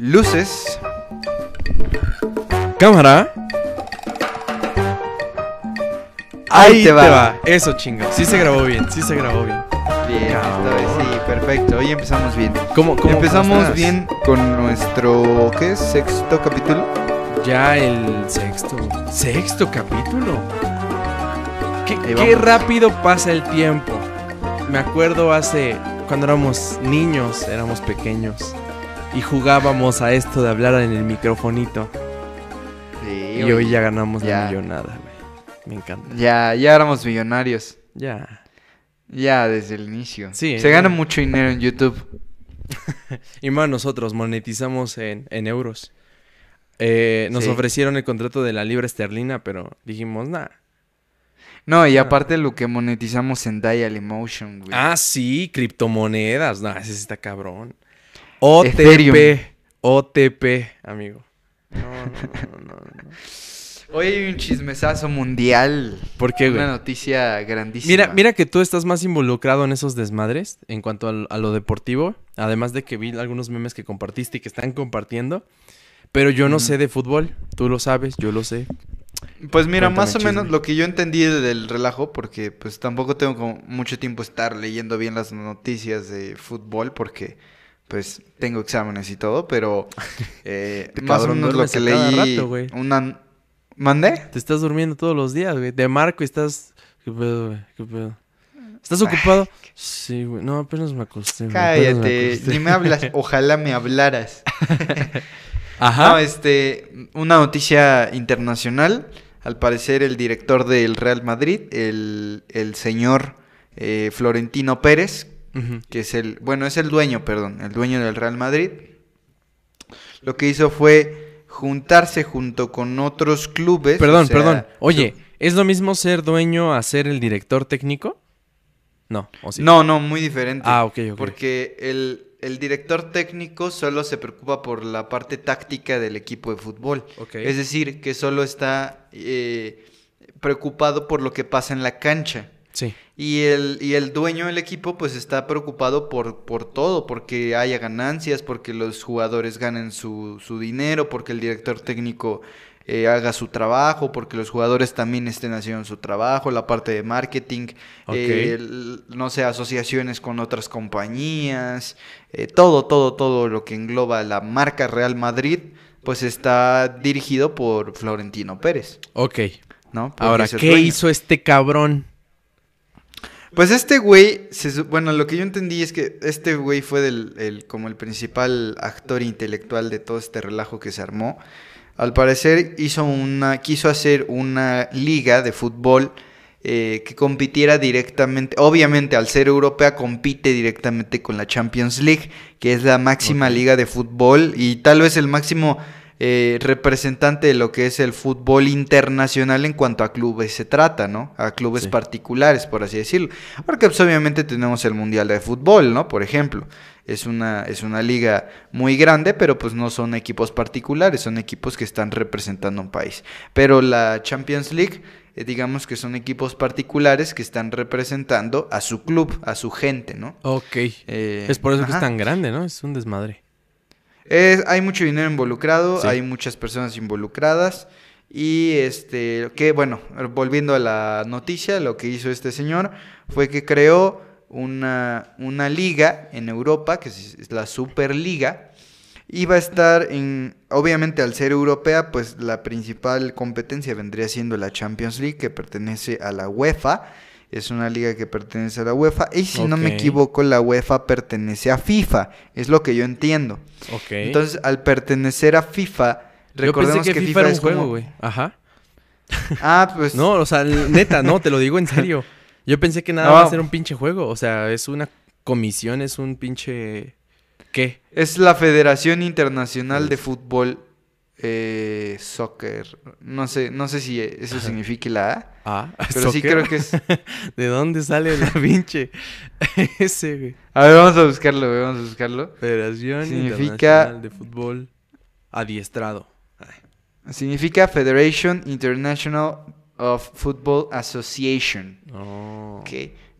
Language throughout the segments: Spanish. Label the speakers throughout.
Speaker 1: Luces.
Speaker 2: Cámara.
Speaker 1: Ahí te va.
Speaker 2: Eso chinga. Sí se grabó bien, sí se grabó bien.
Speaker 1: Bien, esta vez sí, perfecto. Hoy empezamos bien.
Speaker 2: ¿Cómo, cómo
Speaker 1: empezamos bien con nuestro, ¿qué es? Sexto capítulo.
Speaker 2: Ya el sexto. Sexto capítulo. ¿Qué, qué rápido pasa el tiempo. Me acuerdo hace. Cuando éramos niños, éramos pequeños. Y jugábamos a esto de hablar en el microfonito.
Speaker 1: Sí,
Speaker 2: Y hoy ya ganamos
Speaker 1: ya.
Speaker 2: la millonada, güey. Me encanta.
Speaker 1: Ya, ya éramos millonarios.
Speaker 2: Ya.
Speaker 1: Ya desde el inicio.
Speaker 2: Sí,
Speaker 1: Se gana mucho dinero en YouTube.
Speaker 2: Y más nosotros monetizamos en, en euros. Eh, nos
Speaker 1: Sí.
Speaker 2: ofrecieron el contrato de la libra esterlina, pero dijimos, nah.
Speaker 1: No, y
Speaker 2: Ah.
Speaker 1: aparte lo que monetizamos en Dial Emotion, güey.
Speaker 2: Ah, sí, criptomonedas. No, ese está cabrón. OTP.
Speaker 1: Ethereum.
Speaker 2: OTP, amigo. No, no, no, no, no.
Speaker 1: Hoy hay un chismesazo mundial.
Speaker 2: ¿Por qué, güey?
Speaker 1: Una noticia grandísima.
Speaker 2: Mira, mira que tú estás más involucrado en esos desmadres en cuanto al- a, lo deportivo. Además de que vi algunos memes que compartiste y que están compartiendo. Pero yo no sé de fútbol. Tú lo sabes, yo lo sé.
Speaker 1: Pues mira,
Speaker 2: Cuéntame
Speaker 1: más o menos lo que yo entendí del relajo, porque pues tampoco tengo como mucho tiempo estar leyendo bien las noticias de fútbol, porque pues tengo exámenes y todo, pero eh,
Speaker 2: Te
Speaker 1: más o menos lo que leí,
Speaker 2: rato,
Speaker 1: una... ¿Mandé?
Speaker 2: Te estás durmiendo todos los días, güey. De marco y estás. ¿Qué pedo, güey? ¿Qué pedo? ¿Estás ocupado? Sí, güey. No, apenas me acosté. güey, apenas me
Speaker 1: Cállate,
Speaker 2: acosté.
Speaker 1: ni me hablas, ojalá me hablaras.
Speaker 2: Ajá.
Speaker 1: No, este, una noticia internacional. Al parecer el director del Real Madrid, el, el señor eh, Florentino Pérez, Que es el, bueno, es el dueño, perdón, el dueño del Real Madrid, lo que hizo fue juntarse junto con otros clubes.
Speaker 2: Perdón,
Speaker 1: o sea,
Speaker 2: perdón. Oye, ¿es lo mismo ser dueño a ser el director técnico? No, o sí.
Speaker 1: No, no, muy diferente.
Speaker 2: Ah, ok, ok.
Speaker 1: Porque el, el director técnico solo se preocupa por la parte táctica del equipo de fútbol. Es decir, que solo está eh, preocupado por lo que pasa en la cancha.
Speaker 2: Sí.
Speaker 1: Y el, y el dueño del equipo pues está preocupado por, por todo, porque haya ganancias, porque los jugadores ganen su, su dinero, porque el director técnico eh, haga su trabajo, porque los jugadores también estén haciendo su trabajo, la parte de marketing, eh, el- no sé, asociaciones con otras compañías, eh, todo, todo, todo lo que engloba la marca Real Madrid, pues está dirigido por Florentino Pérez,
Speaker 2: Ok.
Speaker 1: ¿no? Porque
Speaker 2: Ahora, ¿qué hizo este cabrón?
Speaker 1: Pues este güey, se bueno, lo que yo entendí es que este güey fue del, el- como el principal actor intelectual de todo este relajo que se armó. Al parecer hizo una, quiso hacer una liga de fútbol eh, que compitiera directamente, obviamente al ser europea compite directamente con la Champions League, que es la máxima liga de fútbol y tal vez el máximo eh, representante de lo que es el fútbol internacional en cuanto a clubes se trata, ¿no? A clubes
Speaker 2: Sí.
Speaker 1: particulares, por así decirlo. Porque pues, obviamente tenemos el Mundial de Fútbol, ¿no? Por ejemplo. Es una, es una liga muy grande, pero pues no son equipos particulares, son equipos que están representando un país. Pero la Champions League, eh, digamos que son equipos particulares que están representando a su club, a su gente, ¿no?
Speaker 2: Ok.
Speaker 1: Eh,
Speaker 2: es por eso que es tan grande, ¿no? Es un desmadre.
Speaker 1: Es- hay mucho dinero involucrado,
Speaker 2: Sí.
Speaker 1: hay muchas personas involucradas y este que bueno, volviendo a la noticia, lo que hizo este señor fue que creó una, una liga en Europa, que es es la Superliga, iba a estar en, obviamente al ser europea, pues la principal competencia vendría siendo la Champions League, que pertenece a la UEFA, es una liga que pertenece a la UEFA, y si no me equivoco, la UEFA pertenece a FIFA, es lo que yo entiendo.
Speaker 2: Ok.
Speaker 1: Entonces, al pertenecer a FIFA,
Speaker 2: Yo
Speaker 1: recordemos
Speaker 2: pensé que, FIFA, era un
Speaker 1: es
Speaker 2: juego,
Speaker 1: como-
Speaker 2: güey. Ajá.
Speaker 1: Ah, pues
Speaker 2: No, o sea, neta, no, te lo digo en serio. Yo pensé que nada
Speaker 1: No.
Speaker 2: va a ser un pinche juego. O sea, es una comisión, es un pinche. ¿Qué?
Speaker 1: es la Federación Internacional de Fútbol eh, Soccer. No sé, no sé si eso significa la A,
Speaker 2: Ah,
Speaker 1: pero sí
Speaker 2: soccer.
Speaker 1: creo que es.
Speaker 2: ¿De dónde sale la pinche? Ese, güey.
Speaker 1: A ver, vamos a buscarlo, güey, vamos a buscarlo.
Speaker 2: Federación
Speaker 1: Significa-
Speaker 2: Internacional de Fútbol Adiestrado. Ay,
Speaker 1: Significa Federation International of Football Association.
Speaker 2: no.
Speaker 1: Ok,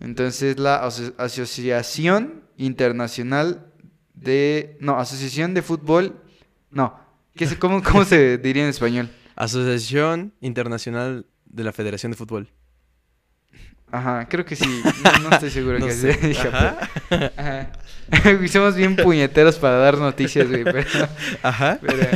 Speaker 1: entonces la aso- Asociación Internacional de... No, Asociación de Fútbol No. ¿Qué se- cómo, ¿Cómo se diría en español?
Speaker 2: Asociación Internacional de la Federación de Fútbol.
Speaker 1: Ajá, creo que sí. No, no estoy seguro
Speaker 2: No
Speaker 1: que
Speaker 2: sé.
Speaker 1: se diga,
Speaker 2: Ajá.
Speaker 1: Ajá. Somos bien puñeteros para dar noticias, güey. Pero,
Speaker 2: Ajá.
Speaker 1: pero-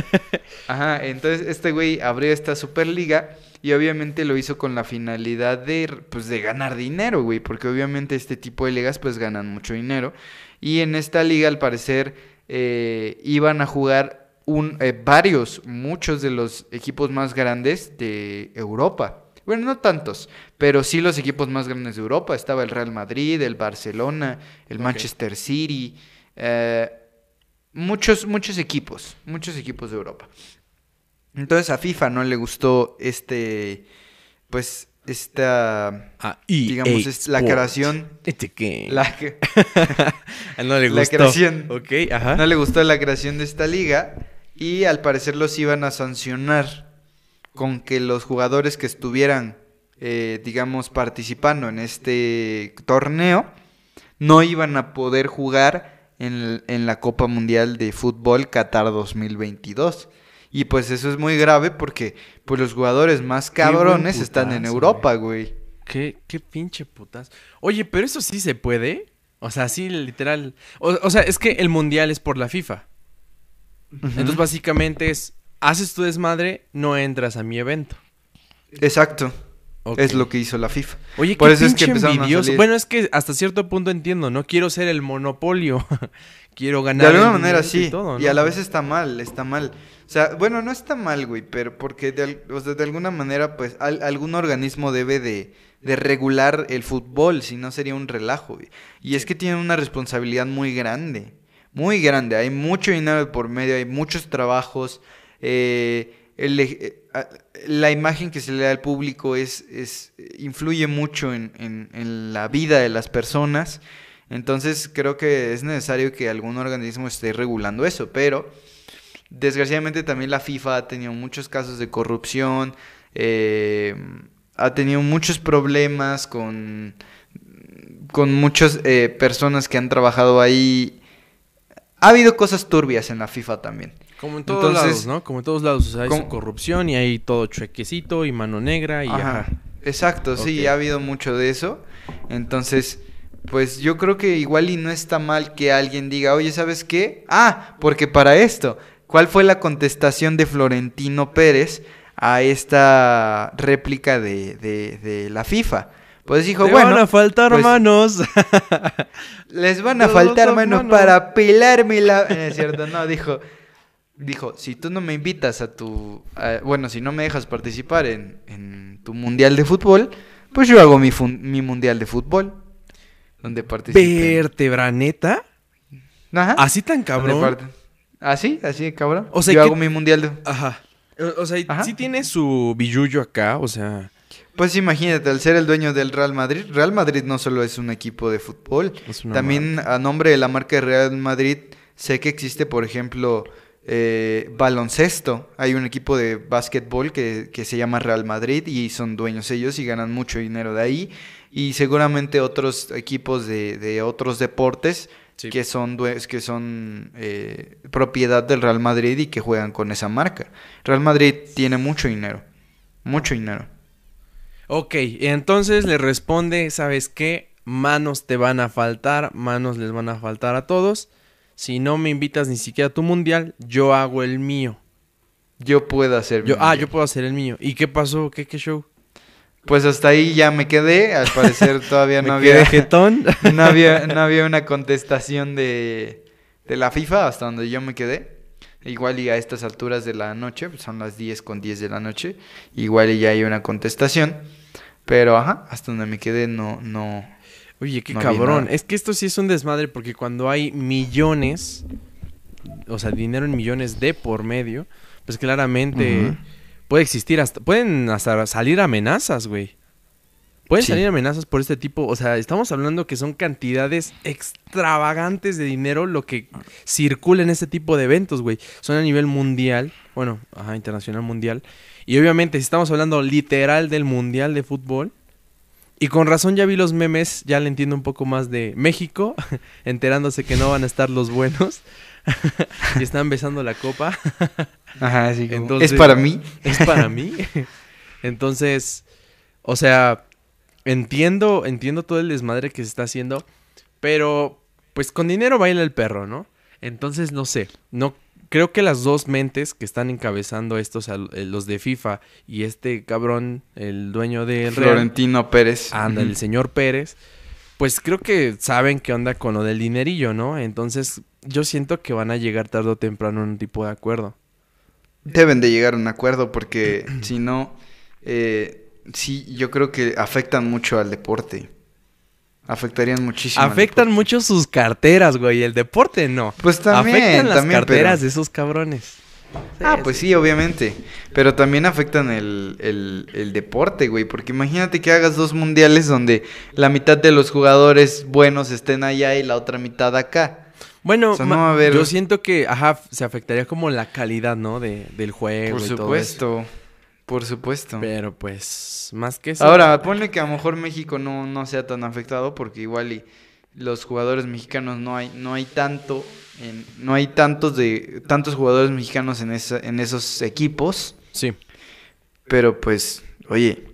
Speaker 1: Ajá, entonces este güey abrió esta Superliga y obviamente lo hizo con la finalidad de, pues, de ganar dinero, güey. Porque obviamente este tipo de ligas, pues, ganan mucho dinero. Y en esta liga, al parecer, eh, iban a jugar un, eh, varios, muchos de los equipos más grandes de Europa. Bueno, no tantos, pero sí los equipos más grandes de Europa. Estaba el Real Madrid, el Barcelona, el. Manchester City, eh, muchos, muchos equipos, muchos equipos de Europa. Entonces a FIFA no le gustó este, pues, esta,
Speaker 2: Ah,
Speaker 1: digamos, es la creación,
Speaker 2: Este que.
Speaker 1: la
Speaker 2: no le
Speaker 1: la
Speaker 2: gustó.
Speaker 1: creación.
Speaker 2: Ok, ajá.
Speaker 1: no le gustó la creación de esta liga y al parecer los iban a sancionar con que los jugadores que estuvieran, eh, digamos, participando en este torneo no iban a poder jugar en, en la Copa Mundial de Fútbol Qatar 2022. Y pues eso es muy grave porque pues los jugadores más cabrones están en Europa, güey.
Speaker 2: ¿Qué, qué pinche putas. Oye, pero eso sí se puede. O sea, sí, literal. O, o sea, es que el mundial es por la FIFA. Entonces, básicamente es. Haces tu desmadre, no entras a mi evento.
Speaker 1: Exacto. Es lo que hizo la FIFA.
Speaker 2: Oye,
Speaker 1: Por
Speaker 2: qué
Speaker 1: eso es que
Speaker 2: envidioso. Bueno, es que hasta cierto punto entiendo, no quiero ser el monopolio. quiero
Speaker 1: De
Speaker 2: ganar.
Speaker 1: alguna
Speaker 2: el
Speaker 1: manera sí.
Speaker 2: Y, todo,
Speaker 1: Y
Speaker 2: ¿no?
Speaker 1: a la vez está mal, está mal. O sea, bueno, no está mal, güey, pero porque de, al- o sea, de alguna manera, pues, al- algún organismo debe de, de regular el fútbol, si no sería un relajo, güey. Y es que tienen una responsabilidad muy grande, muy grande. Hay mucho dinero por medio, hay muchos trabajos. eh, eh, la imagen que se le da al público es, es influye mucho en, la vida de las personas. Entonces creo que es necesario que algún organismo esté regulando eso, pero desgraciadamente también la FIFA ha tenido muchos casos de corrupción, eh, ha tenido muchos problemas con, con muchas personas que han trabajado ahí. Ha habido cosas turbias en la FIFA también.
Speaker 2: Como en todos
Speaker 1: Entonces-
Speaker 2: lados, ¿no? Como en todos lados. O sea, hay
Speaker 1: ¿Cómo?
Speaker 2: corrupción y hay todo chuequecito y mano negra y
Speaker 1: Ajá.
Speaker 2: ajá.
Speaker 1: Exacto, sí, ha habido mucho de eso. Entonces, pues yo creo que igual y no está mal que alguien diga, oye, ¿sabes qué? Ah, porque para esto, ¿cuál fue la contestación de Florentino Pérez a esta réplica de, de, de la FIFA? Pues dijo,
Speaker 2: Te
Speaker 1: bueno,
Speaker 2: van a faltar
Speaker 1: pues,
Speaker 2: manos.
Speaker 1: les van a faltar manos
Speaker 2: manos.
Speaker 1: para pelarme la... No es cierto, no, dijo... Dijo, si tú no me invitas a tu... a- bueno, si no me dejas participar en, en tu mundial de fútbol, pues yo hago mi, fun- mi mundial de fútbol. Donde participen.
Speaker 2: Vértebra, neta.
Speaker 1: Ajá.
Speaker 2: Así tan cabrón.
Speaker 1: ¿Así? ¿Así de cabrón?
Speaker 2: O sea,
Speaker 1: yo
Speaker 2: que-
Speaker 1: hago mi mundial de...
Speaker 2: Ajá. O, o sea,
Speaker 1: Ajá.
Speaker 2: sí tiene su billullo acá, o sea.
Speaker 1: Pues imagínate, al ser el dueño del Real Madrid, Real Madrid no solo es un equipo de fútbol, también a nombre de la marca de Real Madrid sé que existe, por ejemplo, eh, baloncesto. Hay un equipo de básquetbol que, que se llama Real Madrid y son dueños ellos y ganan mucho dinero de ahí. Y seguramente otros equipos de, de otros deportes
Speaker 2: Sí.
Speaker 1: que son, que son eh, propiedad del Real Madrid y que juegan con esa marca. Real Madrid tiene mucho dinero, mucho dinero.
Speaker 2: Ok, y entonces le responde, ¿sabes qué? Manos te van a faltar, manos les van a faltar a todos. Si no me invitas ni siquiera a tu mundial, yo hago el mío.
Speaker 1: Yo puedo hacer
Speaker 2: Yo, ah, yo puedo hacer el mío. ¿Y qué pasó? ¿Qué, qué show?
Speaker 1: Pues hasta ahí ya me quedé. Al parecer todavía
Speaker 2: ¿Me
Speaker 1: no había, no había, no había una contestación de, de la FIFA hasta donde yo me quedé. Igual y a estas alturas de la noche, pues son las 10 con 10 de la noche, igual y ya hay una contestación. Pero ajá, hasta donde me quedé no, no.
Speaker 2: Oye, qué
Speaker 1: No
Speaker 2: cabrón. Es que esto sí es un desmadre porque cuando hay millones, o sea, dinero en millones de por medio, pues claramente puede existir hasta, pueden hasta salir amenazas, güey. Pueden
Speaker 1: Sí.
Speaker 2: salir amenazas por este tipo, o sea, estamos hablando que son cantidades extravagantes de dinero lo que circula en este tipo de eventos, güey. Son a nivel mundial, bueno, ajá, internacional mundial. Y obviamente, si estamos hablando literal del mundial de fútbol, Y con razón ya vi los memes, ya le entiendo un poco más de México, enterándose que no van a estar los buenos. y están besando la copa.
Speaker 1: Ajá, sí. Entonces, ¿Es para mí?
Speaker 2: Es para mí. Entonces, o sea, entiendo, entiendo todo el desmadre que se está haciendo, pero pues con dinero baila el perro, ¿no? Entonces, no sé, no creo que las dos mentes que están encabezando estos, eh, los de FIFA y este cabrón, el dueño del
Speaker 1: Florentino Pérez.
Speaker 2: Anda, el señor Pérez, pues creo que saben qué onda con lo del dinerillo, ¿no? Entonces, yo siento que van a llegar tarde o temprano a un tipo de acuerdo.
Speaker 1: Deben de llegar a un acuerdo porque si no, eh, sí, yo creo que afectan mucho al deporte. Afectarían muchísimo.
Speaker 2: Afectan mucho sus carteras, güey. El deporte no.
Speaker 1: Pues también.
Speaker 2: Afectan
Speaker 1: las
Speaker 2: carteras de esos cabrones.
Speaker 1: ah, pues sí. obviamente. Pero también afectan el, el, deporte, güey. Porque imagínate que hagas dos mundiales donde la mitad de los jugadores buenos estén allá y la otra mitad acá.
Speaker 2: Bueno, yo siento que, ajá, se afectaría como la calidad, ¿no? De, del juego.
Speaker 1: Por supuesto. Por supuesto.
Speaker 2: Pero pues, más que eso.
Speaker 1: Ahora, ponle que a lo mejor México no, no sea tan afectado porque igual y los jugadores mexicanos no hay, no hay tanto, no hay tantos de tantos jugadores mexicanos en esa, en esos equipos.
Speaker 2: Sí.
Speaker 1: Pero pues, oye,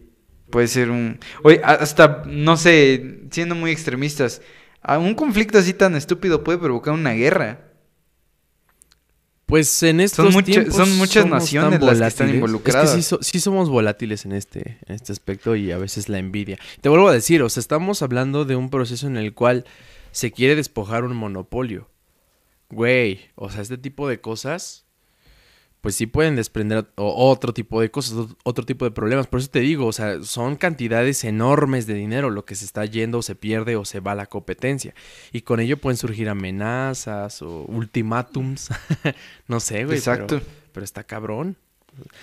Speaker 1: puede ser un. Oye, hasta, no sé, siendo muy extremistas, un conflicto así tan estúpido puede provocar una guerra.
Speaker 2: Pues en estos son, tiempos
Speaker 1: son muchas naciones las que están involucradas.
Speaker 2: Es que sí, somos volátiles en este, en este aspecto y a veces la envidia. Te vuelvo a decir, o sea, estamos hablando de un proceso en el cual se quiere despojar un monopolio. Güey, o sea, este tipo de cosas pues sí pueden desprender otro tipo de cosas, otro tipo de problemas. Por eso te digo, o sea, son cantidades enormes de dinero lo que se está yendo o se pierde o se va a la competencia. Y con ello pueden surgir amenazas o ultimátums. no sé, güey. Exacto. Pero, está cabrón.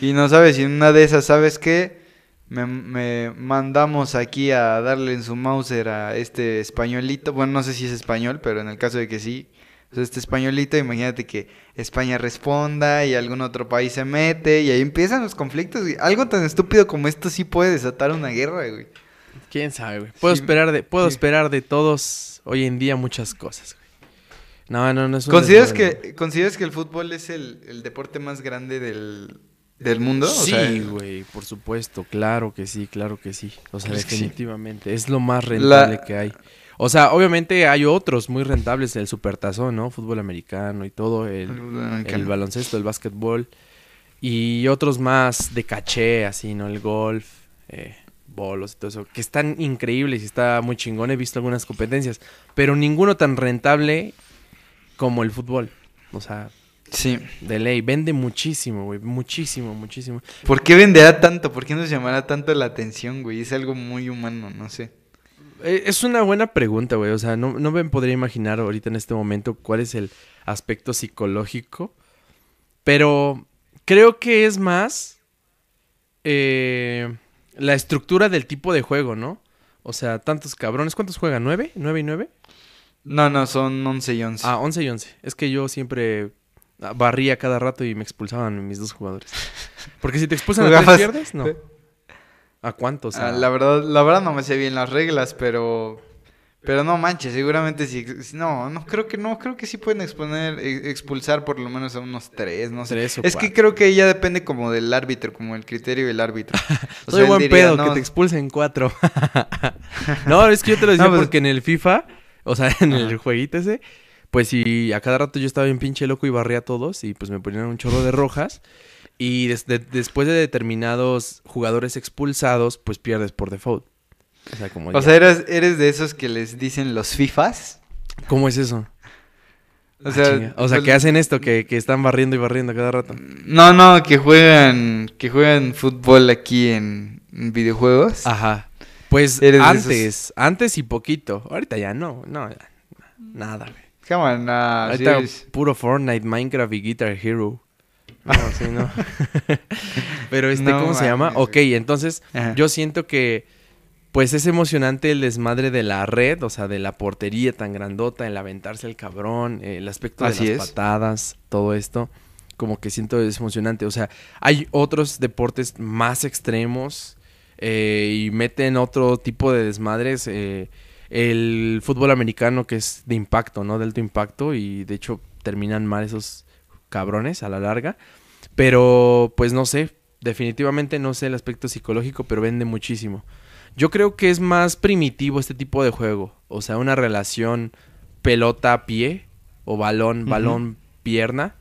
Speaker 1: Y no sabes, si en una de esas, ¿sabes qué? Me, me, mandamos aquí a darle en su Mauser a este españolito. Bueno, no sé si es español, pero en el caso de que sí, este españolito, imagínate que España responda y algún otro país se mete y ahí empiezan los conflictos. Algo tan estúpido como esto sí puede desatar una guerra, güey.
Speaker 2: ¿Quién sabe, güey? Puedo, esperar, de, puedo esperar de todos hoy en día muchas cosas, güey. No, no, no es un
Speaker 1: ¿Consideras que, ¿Consideras que el fútbol es el, deporte más grande del, mundo?
Speaker 2: Sí, güey, por supuesto, claro que sí, claro que sí. O sea, definitivamente, es lo más rentable que hay. O sea, obviamente hay otros muy rentables, el supertazón, ¿no? Fútbol americano y todo, el, baloncesto, el básquetbol. Y otros más de caché, así, ¿no? El golf, eh, bolos y todo eso, que están increíbles y está muy chingón. He visto algunas competencias, pero ninguno tan rentable como el fútbol. O sea,
Speaker 1: Sí.
Speaker 2: De ley. Vende muchísimo, güey. Muchísimo, muchísimo.
Speaker 1: ¿Por qué venderá tanto? ¿Por qué nos llamará tanto la atención, güey? Es algo muy humano, no sé.
Speaker 2: Eh, es una buena pregunta, güey. O sea, no, me podría imaginar ahorita en este momento cuál es el aspecto psicológico. Pero creo que es más eh, la estructura del tipo de juego, ¿no? O sea, tantos cabrones. ¿Cuántos juegan? ¿Nueve? ¿Nueve y nueve?
Speaker 1: No, no, son once y once.
Speaker 2: Ah, once y once. Es que yo siempre barría cada rato y me expulsaban mis dos jugadores. Porque si te expulsan a tres pierdes, no. ¿A cuántos?
Speaker 1: Ah, la verdad, la verdad no me sé bien las reglas, pero pero no manches, seguramente sí. No, no creo que no, creo que sí pueden exponer, e, expulsar por lo menos a unos tres, no sé. es que creo que ya depende como del árbitro, como el criterio del árbitro.
Speaker 2: Soy buen pedo que te expulsen cuatro. no, es que yo te lo decía pues porque en el FIFA, o sea, en el jueguito ese, pues si a cada rato yo estaba bien pinche loco y barría a todos y pues me ponían un chorro de rojas. Y después de determinados jugadores expulsados, pues pierdes por default.
Speaker 1: O sea, como o sea eres, eres de esos que les dicen los FIFAs.
Speaker 2: ¿Cómo es eso? O sea, o sea pues que hacen esto, que, están barriendo y barriendo cada rato.
Speaker 1: No, no, que juegan, que juegan fútbol aquí en, videojuegos.
Speaker 2: Ajá. Pues antes, antes y poquito. Ahorita ya no, no, nada, güey.
Speaker 1: Come
Speaker 2: Ahorita puro Fortnite, Minecraft y Guitar Hero. No, sí, no. Pero este, ¿cómo se llama? Ok, entonces yo siento que pues es emocionante el desmadre de la red, o sea, de la portería tan grandota, el aventarse el cabrón, el aspecto de las patadas, todo esto, como que siento es emocionante. O sea, hay otros deportes más extremos, eh, y meten otro tipo de desmadres. eh, el fútbol americano que es de impacto, ¿no? De alto impacto y de hecho terminan mal esos cabrones a la larga. Pero pues no sé, definitivamente no sé el aspecto psicológico, pero vende muchísimo. Yo creo que es más primitivo este tipo de juego. O sea, una relación pelota-pie o balón,
Speaker 1: Ujú.
Speaker 2: balón-pierna.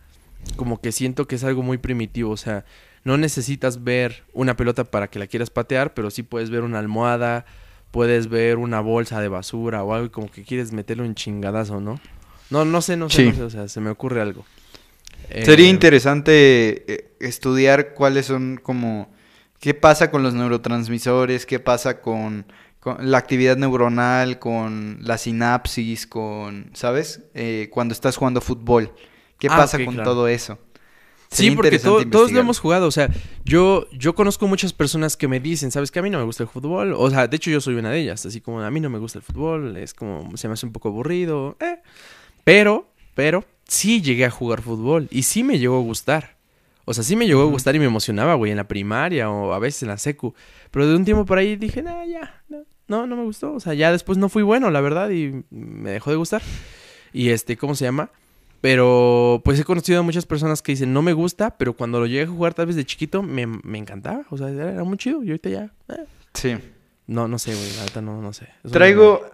Speaker 2: Como que siento que es algo muy primitivo. O sea, no necesitas ver una pelota para que la quieras patear, pero sí puedes ver una almohada, puedes ver una bolsa de basura o algo y como que quieres meterle un chingadazo, ¿no? No, no sé, no sé,
Speaker 1: Sí.
Speaker 2: no sé, o sea, se me ocurre algo.
Speaker 1: Sería
Speaker 2: Eh,
Speaker 1: interesante eh, estudiar cuáles son como qué pasa con los neurotransmisores, qué pasa con, con la actividad neuronal, con la sinapsis, con, ¿sabes? Eh, cuando estás jugando fútbol, qué
Speaker 2: Ah,
Speaker 1: pasa con
Speaker 2: claro.
Speaker 1: todo eso.
Speaker 2: Sí, porque todos lo hemos jugado. O sea, yo, yo conozco muchas personas que me dicen, ¿sabes que A mí no me gusta el fútbol. O sea, de hecho yo soy una de ellas. Así como a mí no me gusta el fútbol. Es como, se me hace un poco aburrido. eh. Pero, pero, sí llegué a jugar fútbol. Y sí me llegó a gustar. O sea, sí me llegó a gustar y me emocionaba, güey, en la primaria o a veces en la secu. Pero de un tiempo por ahí dije, nah, ya, no, no, no me gustó. O sea, ya después no fui bueno, la verdad, y me dejó de gustar. Y este, ¿cómo se llama? Pero pues he conocido a muchas personas que dicen, no me gusta, pero cuando lo llegué a jugar tal vez de chiquito, me, me encantaba. O sea, era, muy chido. Y ahorita ya... eh.
Speaker 1: Sí.
Speaker 2: No, no sé, güey. Verdad no, no sé.
Speaker 1: Traigo,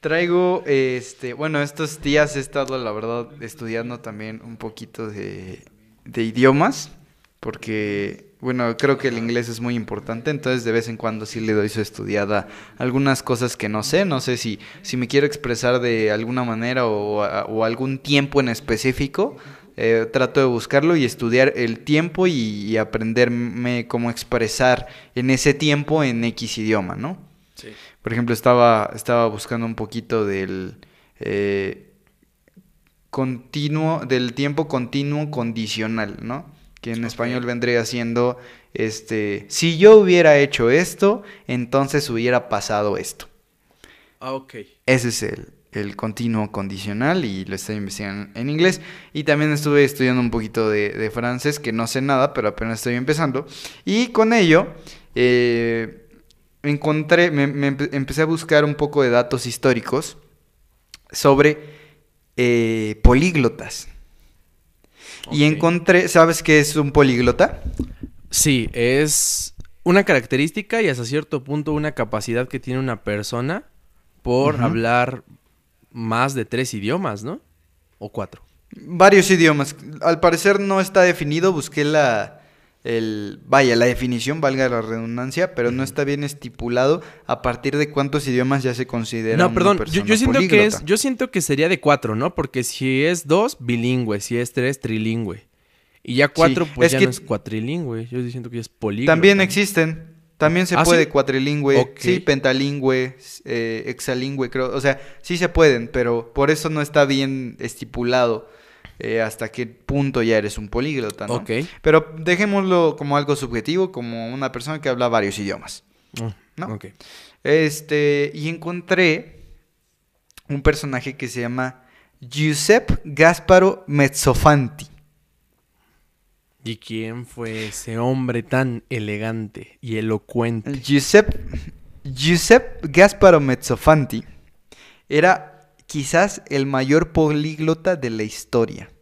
Speaker 1: traigo, este, bueno, estos días he estado, la verdad, estudiando también un poquito de, de idiomas, porque, bueno, creo que el inglés es muy importante, entonces de vez en cuando sí le doy su estudiada algunas cosas que no sé, no sé si, si me quiero expresar de alguna manera o, o algún tiempo en específico. eh, trato de buscarlo y estudiar el tiempo y aprenderme cómo expresar en ese tiempo en X idioma, ¿no?
Speaker 2: Sí.
Speaker 1: Por ejemplo, estaba, estaba buscando un poquito del eh, continuo, del tiempo continuo condicional, ¿no? Que en español vendría siendo, este, si yo hubiera hecho esto, entonces hubiera pasado esto.
Speaker 2: Ah, ok.
Speaker 1: Ese es el, el continuo condicional y lo estoy investigando en inglés. Y también estuve estudiando un poquito de, de francés, que no sé nada, pero apenas estoy empezando. Y con ello, eh, encontré, me, me empe- empecé a buscar un poco de datos históricos sobre eh, políglotas. Y encontré, ¿sabes qué es un políglota?
Speaker 2: Sí, es una característica y hasta cierto punto una capacidad que tiene una persona por hablar más de tres idiomas, ¿no? O cuatro.
Speaker 1: Varios idiomas. Al parecer no está definido. Busqué la. El, vaya, la definición, valga la redundancia, pero no está bien estipulado a partir de cuántos idiomas ya se considera.
Speaker 2: No,
Speaker 1: una
Speaker 2: perdón, yo,
Speaker 1: persona
Speaker 2: yo siento que es, yo siento que sería de cuatro, ¿no? Porque si es dos, bilingüe, si es tres, trilingüe. Y ya cuatro, pues
Speaker 1: es
Speaker 2: ya
Speaker 1: que-
Speaker 2: no es cuatrilingüe. Yo siento que ya es políglota.
Speaker 1: También existen. También se
Speaker 2: ¿Ah,
Speaker 1: puede
Speaker 2: sí?
Speaker 1: cuatrilingüe, sí, pentalingüe, eh, hexalingüe, creo. O sea, sí se pueden, pero por eso no está bien estipulado eh, hasta qué punto ya eres un políglota, ¿no?
Speaker 2: Ok.
Speaker 1: Pero dejémoslo como algo subjetivo, como una persona que habla varios idiomas.
Speaker 2: Mm,
Speaker 1: ¿No?
Speaker 2: Ok.
Speaker 1: Este, y encontré un personaje que se llama Giuseppe Gasparo Mezzofanti.
Speaker 2: ¿Y quién fue ese hombre tan elegante y elocuente?
Speaker 1: Giuseppe, Giuseppe Gasparo Mezzofanti era quizás el mayor políglota de la historia.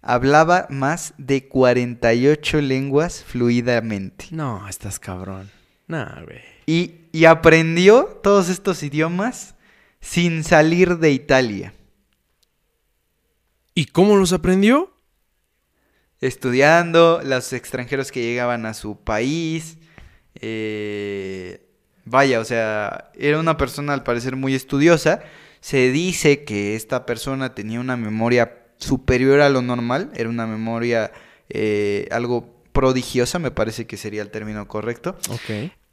Speaker 1: Hablaba más de 48 lenguas fluidamente.
Speaker 2: No, estás cabrón. No, güey.
Speaker 1: Y, y aprendió todos estos idiomas sin salir de Italia.
Speaker 2: ¿Y cómo los aprendió?
Speaker 1: estudiando, los extranjeros que llegaban a su país. eh, vaya, o sea, era una persona al parecer muy estudiosa. Se dice que esta persona tenía una memoria superior a lo normal, era una memoria eh, algo prodigiosa, me parece que sería el término correcto.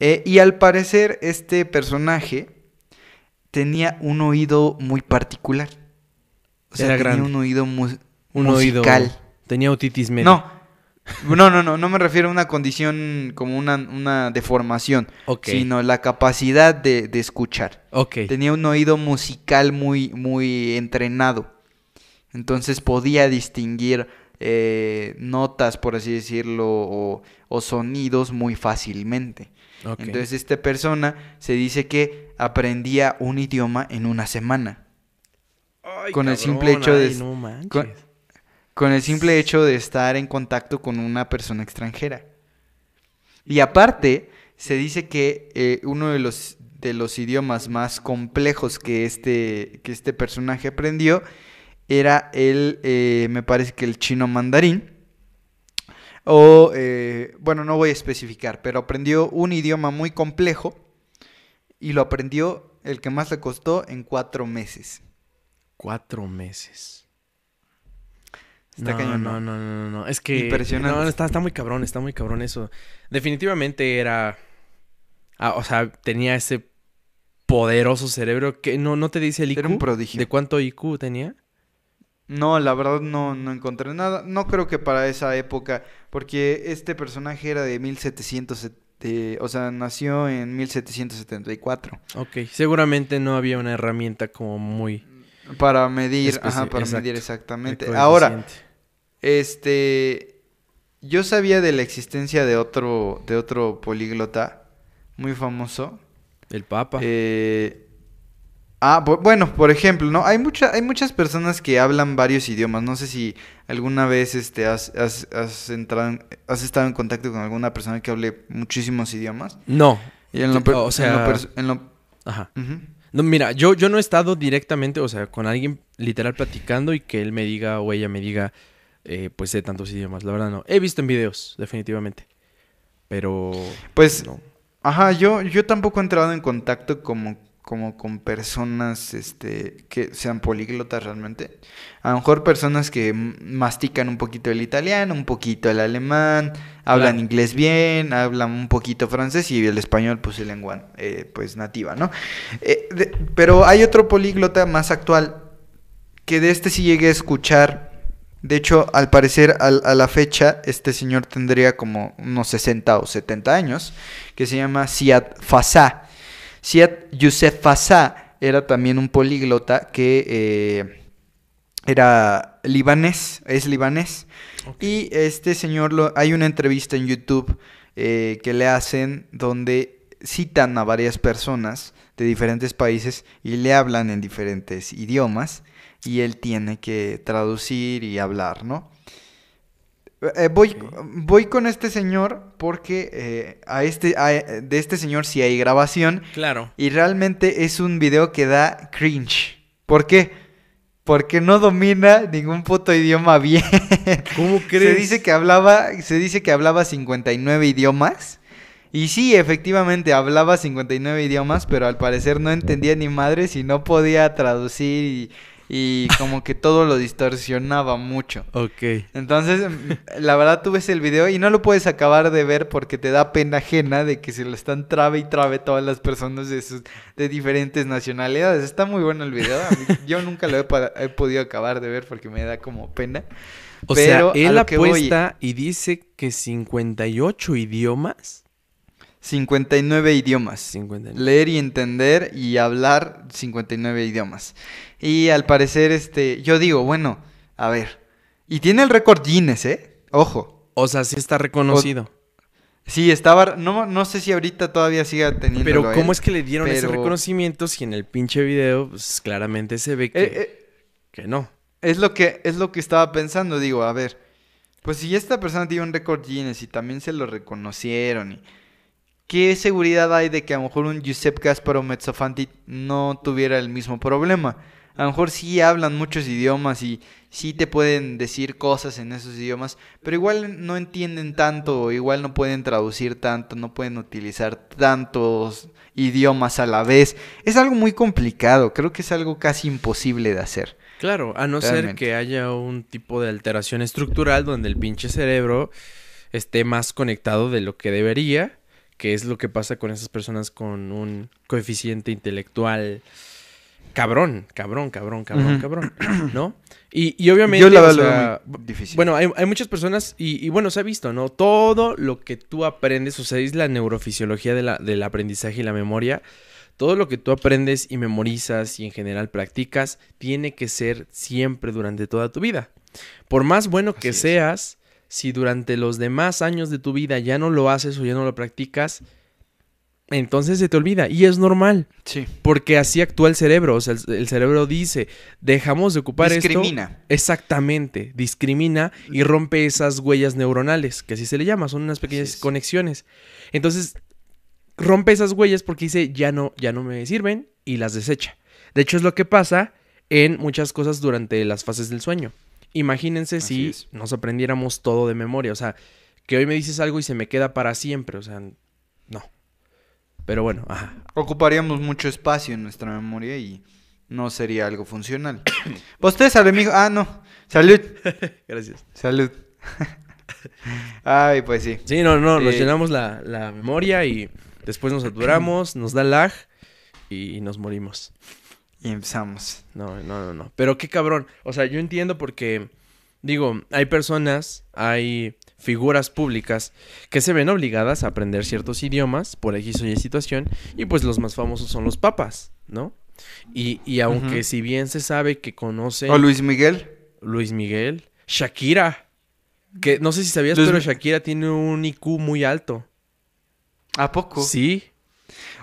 Speaker 1: Eh, y al parecer este personaje tenía un oído muy particular. O sea,
Speaker 2: Era
Speaker 1: tenía
Speaker 2: grande.
Speaker 1: un oído mu-
Speaker 2: Un
Speaker 1: musical.
Speaker 2: oído. Tenía otitis media.
Speaker 1: No. No, no, no, no me refiero a una condición como una, una deformación,
Speaker 2: Ok.
Speaker 1: sino la capacidad de, de escuchar.
Speaker 2: Ok.
Speaker 1: Tenía un oído musical muy, muy entrenado. Entonces podía distinguir eh, notas, por así decirlo, o, o sonidos muy fácilmente.
Speaker 2: Ok.
Speaker 1: Entonces esta persona se dice que aprendía un idioma en una semana.
Speaker 2: Ay,
Speaker 1: con el simple hecho de-
Speaker 2: ay, no manches.
Speaker 1: con- Con el simple hecho de estar en contacto con una persona extranjera. Y aparte, se dice que eh, uno de los, de los idiomas más complejos que este, que este personaje aprendió era el, eh, me parece que el chino mandarín. O, eh, bueno, no voy a especificar, pero aprendió un idioma muy complejo y lo aprendió, el que más le costó, en cuatro meses.
Speaker 2: Cuatro meses.
Speaker 1: Está
Speaker 2: no,
Speaker 1: cañón,
Speaker 2: no,
Speaker 1: ¿no?
Speaker 2: no, no. Es que.
Speaker 1: Impresionante.
Speaker 2: No, está, está muy cabrón, está muy cabrón eso. Definitivamente era. Ah, o sea, tenía ese poderoso cerebro que no, no te dice el IQ.
Speaker 1: Era un prodigio.
Speaker 2: ¿De cuánto IQ tenía?
Speaker 1: No, la verdad no, no encontré nada. No creo que para esa época, porque este personaje era de 1700, de- o sea, nació en 1774.
Speaker 2: Ok, seguramente no había una herramienta como muy.
Speaker 1: Para medir, ajá, para
Speaker 2: exacto,
Speaker 1: medir exactamente. Ahora, este, yo sabía de la existencia de otro, de otro políglota muy famoso.
Speaker 2: El Papa.
Speaker 1: Eh, ah, bu- bueno, por ejemplo, ¿no? Hay mucha, hay muchas personas que hablan varios idiomas. No sé si alguna vez este, has, has, has entrado en- has estado en contacto con alguna persona que hable muchísimos idiomas.
Speaker 2: No.
Speaker 1: Y en lo,
Speaker 2: O
Speaker 1: en lo
Speaker 2: sea-
Speaker 1: en lo-
Speaker 2: Ajá.
Speaker 1: Ujú.
Speaker 2: No, mira, yo, yo no he estado directamente, o sea, con alguien literal platicando y que él me diga o ella me diga, eh, pues de tantos idiomas. La verdad no. He visto en videos, definitivamente. Pero.
Speaker 1: Pues,
Speaker 2: no.
Speaker 1: ajá, yo, yo tampoco he entrado en contacto como, como con personas este, que sean políglotas realmente. A lo mejor personas que mastican un poquito el italiano, un poquito el alemán, hablan
Speaker 2: Claro.
Speaker 1: inglés bien, hablan un poquito francés y el español, pues, su lengua eh, pues, nativa, ¿no? Eh, de- pero hay otro políglota más actual que de este sí llegué a escuchar. De hecho, al parecer, al- a la fecha, este señor tendría como unos 60 o 70 años, que se llama Siad Fassah. Siad Youssef Fassah era también un políglota que eh, era libanés, es libanés. Y este señor, lo, hay una entrevista en YouTube eh, que le hacen donde citan a varias personas de diferentes países y le hablan en diferentes idiomas y él tiene que traducir y hablar, ¿no? Eh, voy, voy con este señor porque eh, a este, a- de este señor sí hay grabación
Speaker 2: Claro.
Speaker 1: y realmente es un video que da cringe. ¿Por qué? Porque no domina ningún puto idioma bien.
Speaker 2: ¿Cómo
Speaker 1: Se
Speaker 2: crees?
Speaker 1: dice que hablaba, se dice que hablaba 59 idiomas. Y sí, efectivamente hablaba 59 idiomas, pero al parecer no entendía ni madres y no podía traducir y, y como que todo lo distorsionaba mucho.
Speaker 2: Ok.
Speaker 1: Entonces, la verdad tú ves el video y no lo puedes acabar de ver porque te da pena ajena de que se lo están trabe y trabe todas las personas de sus de diferentes nacionalidades. Está muy bueno el video. mí- yo nunca lo he, podido acabar de ver porque me da como pena.
Speaker 2: O
Speaker 1: Pero
Speaker 2: sea, él
Speaker 1: voy-
Speaker 2: apuesta y dice que 58 idiomas.
Speaker 1: 59 idiomas.
Speaker 2: 59.
Speaker 1: Leer y entender y hablar 59 idiomas. Y al parecer, este, yo digo, bueno, a ver. Y tiene el récord Guinness, ¿eh? Ojo.
Speaker 2: O sea, sí está reconocido.
Speaker 1: Sí, estaba, no, no sé si ahorita todavía siga teniendo.
Speaker 2: Pero ¿cómo es que le dieron ese reconocimiento si en el pinche video pues, claramente se ve que,
Speaker 1: Eh, eh,
Speaker 2: que no?
Speaker 1: es lo que es lo que estaba pensando, digo, a ver. Pues si esta persona tiene un récord Guinness y también se lo reconocieron y ¿qué seguridad hay de que a lo mejor un Giuseppe Gasparo Mezzofanti no tuviera el mismo problema? A lo mejor sí hablan muchos idiomas y sí te pueden decir cosas en esos idiomas, pero igual no entienden tanto, igual no pueden traducir tanto, no pueden utilizar tantos idiomas a la vez. Es algo muy complicado, creo que es algo casi imposible de hacer.
Speaker 2: Claro, a no ser que haya un tipo de alteración estructural donde el pinche cerebro esté más conectado de lo que debería, que es lo que pasa con esas personas con un coeficiente intelectual cabrón, cabrón, cabrón, cabrón, cabrón, ¿no? Y, y obviamente,
Speaker 1: Yo la
Speaker 2: o sea,
Speaker 1: muy difícil.
Speaker 2: bueno, hay, hay muchas personas, y, y bueno, se ha visto, ¿no? Todo lo que tú aprendes, o sea, es la neurofisiología de la, del aprendizaje y la memoria. todo lo que tú aprendes y memorizas y en general practicas tiene que ser siempre durante toda tu vida. Por más bueno que
Speaker 1: Así es.
Speaker 2: seas, si durante los demás años de tu vida ya no lo haces o ya no lo practicas, entonces se te olvida. Y es normal,
Speaker 1: Sí.
Speaker 2: porque así actúa el cerebro. O sea, el, el cerebro dice, dejamos de ocupar esto.
Speaker 1: Discrimina.
Speaker 2: Exactamente, discrimina y rompe esas huellas neuronales, que así se le llama, son unas pequeñas conexiones. Entonces, rompe esas huellas porque dice, ya no, ya no me sirven y las desecha. De hecho, es lo que pasa en muchas cosas durante las fases del sueño. Imagínense
Speaker 1: Así
Speaker 2: si
Speaker 1: es.
Speaker 2: nos aprendiéramos todo de memoria, o sea, que hoy me dices algo y se me queda para siempre, o sea. Pero bueno, ajá.
Speaker 1: Ocuparíamos mucho espacio en nuestra memoria y no sería algo funcional. ¿Pues usted sabe, mijo? Ah, no. Salud.
Speaker 2: Gracias.
Speaker 1: Salud. Ay, pues sí.
Speaker 2: Sí, no, no, nos
Speaker 1: Eh,
Speaker 2: llenamos la, la memoria y después nos saturamos, nos da lag y nos morimos.
Speaker 1: Y empezamos.
Speaker 2: No, no, no, no. Pero qué cabrón. O sea, yo entiendo porque, digo, hay personas, hay figuras públicas que se ven obligadas a aprender ciertos idiomas por X o Y situación y pues los más famosos son los papas, ¿no? Y, y aunque si bien se sabe que conocen
Speaker 1: ¿O Luis Miguel?
Speaker 2: Luis Miguel, Shakira, que no sé si sabías,
Speaker 1: Luis
Speaker 2: pero Shakira tiene un IQ muy alto.
Speaker 1: ¿A poco?
Speaker 2: Sí,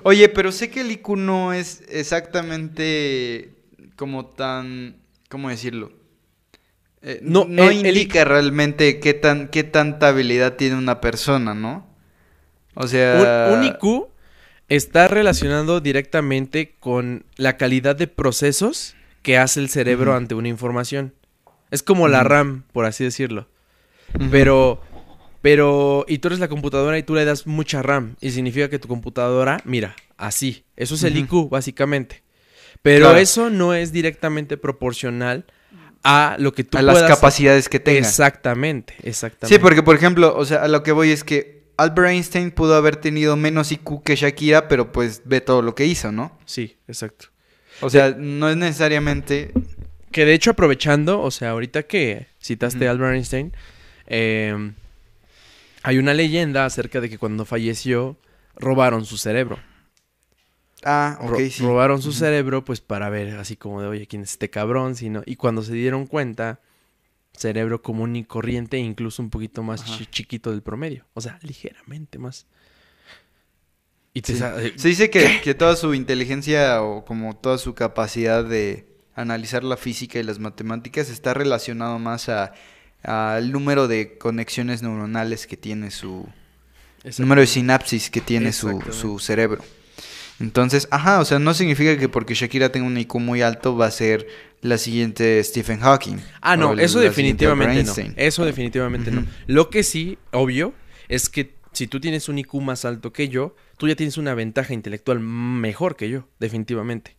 Speaker 1: Oye, pero sé que el IQ no es exactamente como tan... ¿Cómo decirlo? Eh,
Speaker 2: No,
Speaker 1: no
Speaker 2: el- el
Speaker 1: indica realmente qué, tan, qué tanta habilidad tiene una persona, ¿no? O sea...
Speaker 2: Un, un IQ está relacionado directamente con la calidad de procesos que hace el cerebro ante una información. Es como la. RAM, por así decirlo. Pero, pero, y tú eres la computadora y tú le das mucha RAM. Y significa que tu computadora, mira, así. Eso es el. IQ, básicamente. Pero
Speaker 1: Claro.
Speaker 2: eso no es directamente proporcional a lo que tú
Speaker 1: a las capacidades que tenga.
Speaker 2: Exactamente, exactamente.
Speaker 1: Sí, porque por ejemplo, o sea, a lo que voy es que Albert Einstein pudo haber tenido menos IQ que Shakira, pero pues ve todo lo que hizo, ¿no?
Speaker 2: Sí, exacto.
Speaker 1: O sea, no es necesariamente...
Speaker 2: Que de hecho, aprovechando, o sea, ahorita que citaste a. Albert Einstein, eh, hay una leyenda acerca de que cuando falleció, robaron su cerebro.
Speaker 1: Ah, ok,
Speaker 2: Ro-
Speaker 1: sí.
Speaker 2: Robaron su cerebro, pues para ver, así como de, oye, ¿quién es este cabrón? Si no- Y cuando se dieron cuenta, cerebro común y corriente, incluso un poquito más
Speaker 1: Ajá.
Speaker 2: chiquito del promedio. O sea, ligeramente más. Y te
Speaker 1: Sí.
Speaker 2: sa- eh,
Speaker 1: Se dice que, que toda su inteligencia o como toda su capacidad de analizar la física y las matemáticas está relacionado más a al número de conexiones neuronales que tiene su número de sinapsis que tiene su, su cerebro. Entonces, ajá, o sea, no significa que porque Shakira tenga un IQ muy alto va a ser la siguiente Stephen Hawking.
Speaker 2: Ah, no,
Speaker 1: el-
Speaker 2: eso definitivamente no. Eso definitivamente no. Lo que sí, obvio, es que si tú tienes un IQ más alto que yo, tú ya tienes una ventaja intelectual mejor que yo, definitivamente.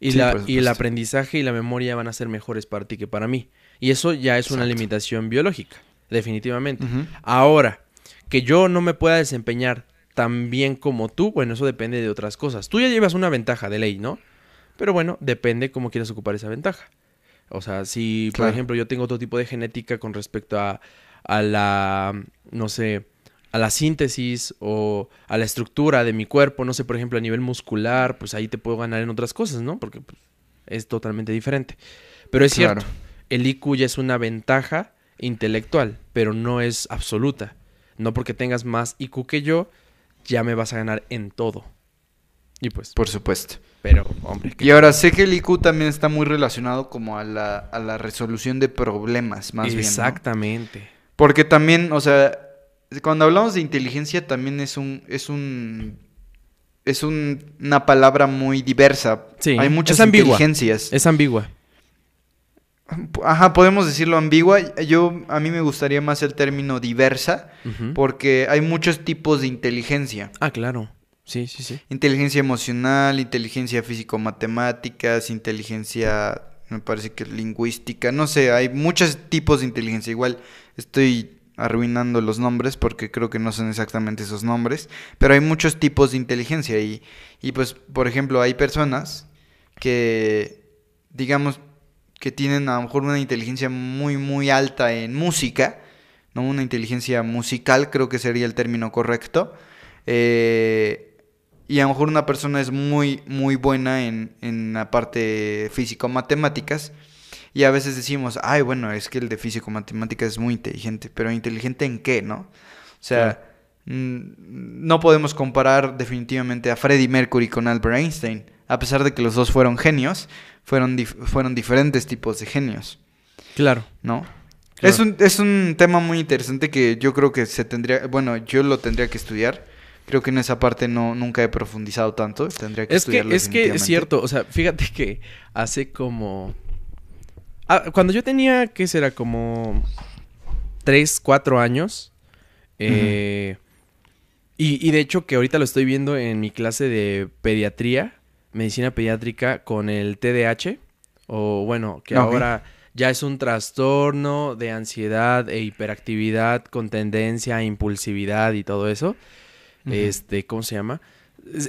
Speaker 2: Y,
Speaker 1: Sí,
Speaker 2: la, y el aprendizaje y la memoria van a ser mejores para ti que para mí. Y eso ya es una limitación biológica, definitivamente. Ahora, que yo no me pueda desempeñar tan bien como tú, bueno, eso depende de otras cosas. Tú ya llevas una ventaja de ley, ¿no? Pero bueno, depende cómo quieras ocupar esa ventaja. O sea, si, por ejemplo, yo tengo otro tipo de genética con respecto a, a la, no sé, a la síntesis o a la estructura de mi cuerpo, no sé, por ejemplo, a nivel muscular, pues ahí te puedo ganar en otras cosas, ¿no? Porque pues, es totalmente diferente. Pero es
Speaker 1: Claro.
Speaker 2: cierto, el IQ ya es una ventaja intelectual, pero no es absoluta. No porque tengas más IQ que yo, ya me vas a ganar en todo. Y pues,
Speaker 1: Por supuesto.
Speaker 2: pero, hombre,
Speaker 1: Y ahora sé que el IQ también está muy relacionado como a la, a la resolución de problemas, más bien. ¿no?
Speaker 2: Exactamente.
Speaker 1: Porque también, o sea, cuando hablamos de inteligencia también es un, es un, es un- una palabra muy diversa.
Speaker 2: Sí,
Speaker 1: Hay muchas
Speaker 2: es
Speaker 1: inteligencias.
Speaker 2: Es ambigua.
Speaker 1: Ajá, podemos decirlo ambigua. Yo, a mí me gustaría más el término diversa, porque hay muchos tipos de inteligencia.
Speaker 2: Ah, claro. Sí, sí, sí.
Speaker 1: Inteligencia emocional, inteligencia físico-matemáticas, inteligencia, me parece que lingüística, no sé, hay muchos tipos de inteligencia. Igual estoy arruinando los nombres porque creo que no son exactamente esos nombres, pero hay muchos tipos de inteligencia y, y pues, por ejemplo, hay personas que, digamos, que tienen a lo mejor una inteligencia muy, muy alta en música, ¿no? Una inteligencia musical, creo que sería el término correcto. Eh, Y a lo mejor una persona es muy, muy buena en, en la parte físico-matemáticas. Y a veces decimos, ay, bueno, es que el de físico-matemáticas es muy inteligente. Pero ¿inteligente en qué, no? O sea, no podemos comparar definitivamente a Freddie Mercury con Albert Einstein. A pesar de que los dos fueron genios, fueron, fueron diferentes tipos de genios.
Speaker 2: Claro.
Speaker 1: ¿No? Es, un, es un tema muy interesante que yo creo que se tendría, bueno, yo lo tendría que estudiar. Creo que en esa parte no nunca he profundizado tanto. Tendría que
Speaker 2: es que es que es cierto, o sea, fíjate que hace como ah, cuando yo tenía qué será como tres, cuatro años eh, y, y de hecho que ahorita lo estoy viendo en mi clase de pediatría, medicina pediátrica con el TDAH o bueno, que ahora ya es un trastorno de ansiedad e hiperactividad con tendencia a impulsividad y todo eso. Este, ¿cómo se llama?